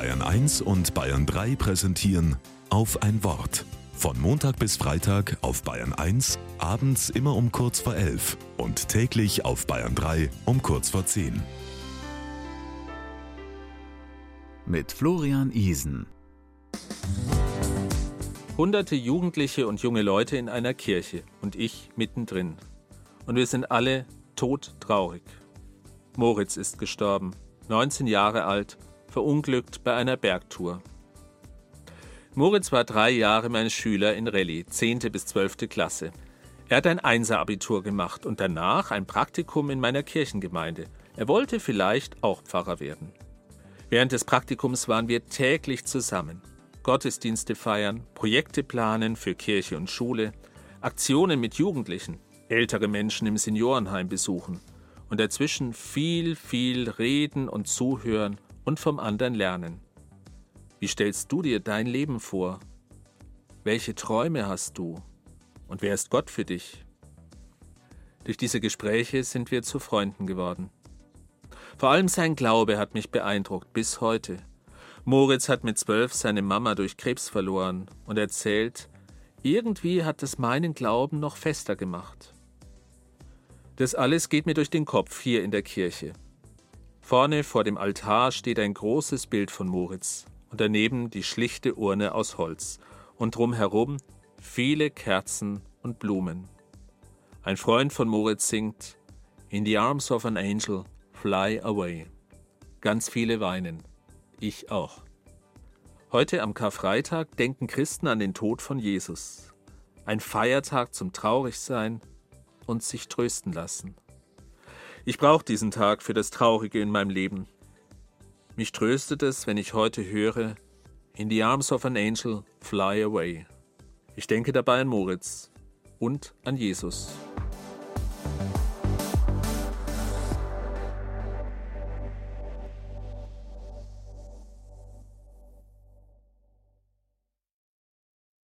Bayern 1 und Bayern 3 präsentieren auf ein Wort. Von Montag bis Freitag auf Bayern 1, abends immer um kurz vor 11 und täglich auf Bayern 3 um kurz vor 10. Mit Florian Isen. Hunderte Jugendliche und junge Leute in einer Kirche und ich mittendrin. Und wir sind alle todtraurig. Moritz ist gestorben, 19 Jahre alt, verunglückt bei einer Bergtour. Moritz war drei Jahre mein Schüler in Rallye, 10. bis 12. Klasse. Er hat ein Einser-Abitur gemacht und danach ein Praktikum in meiner Kirchengemeinde. Er wollte vielleicht auch Pfarrer werden. Während des Praktikums waren wir täglich zusammen. Gottesdienste feiern, Projekte planen für Kirche und Schule, Aktionen mit Jugendlichen, ältere Menschen im Seniorenheim besuchen und dazwischen viel, viel reden und zuhören und vom anderen lernen. Wie stellst du dir dein Leben vor? Welche Träume hast du? Und wer ist Gott für dich? Durch diese Gespräche sind wir zu Freunden geworden. Vor allem sein Glaube hat mich beeindruckt bis heute. Moritz hat mit zwölf seine Mama durch Krebs verloren und erzählt, irgendwie hat es meinen Glauben noch fester gemacht. Das alles geht mir durch den Kopf hier in der Kirche. Vorne vor dem Altar steht ein großes Bild von Moritz und daneben die schlichte Urne aus Holz und drumherum viele Kerzen und Blumen. Ein Freund von Moritz singt In the arms of an angel, fly away. Ganz viele weinen. Ich auch. Heute am Karfreitag denken Christen an den Tod von Jesus. Ein Feiertag zum Traurigsein und sich trösten lassen. Ich brauche diesen Tag für das Traurige in meinem Leben. Mich tröstet es, wenn ich heute höre, In the arms of an angel, fly away. Ich denke dabei an Moritz und an Jesus.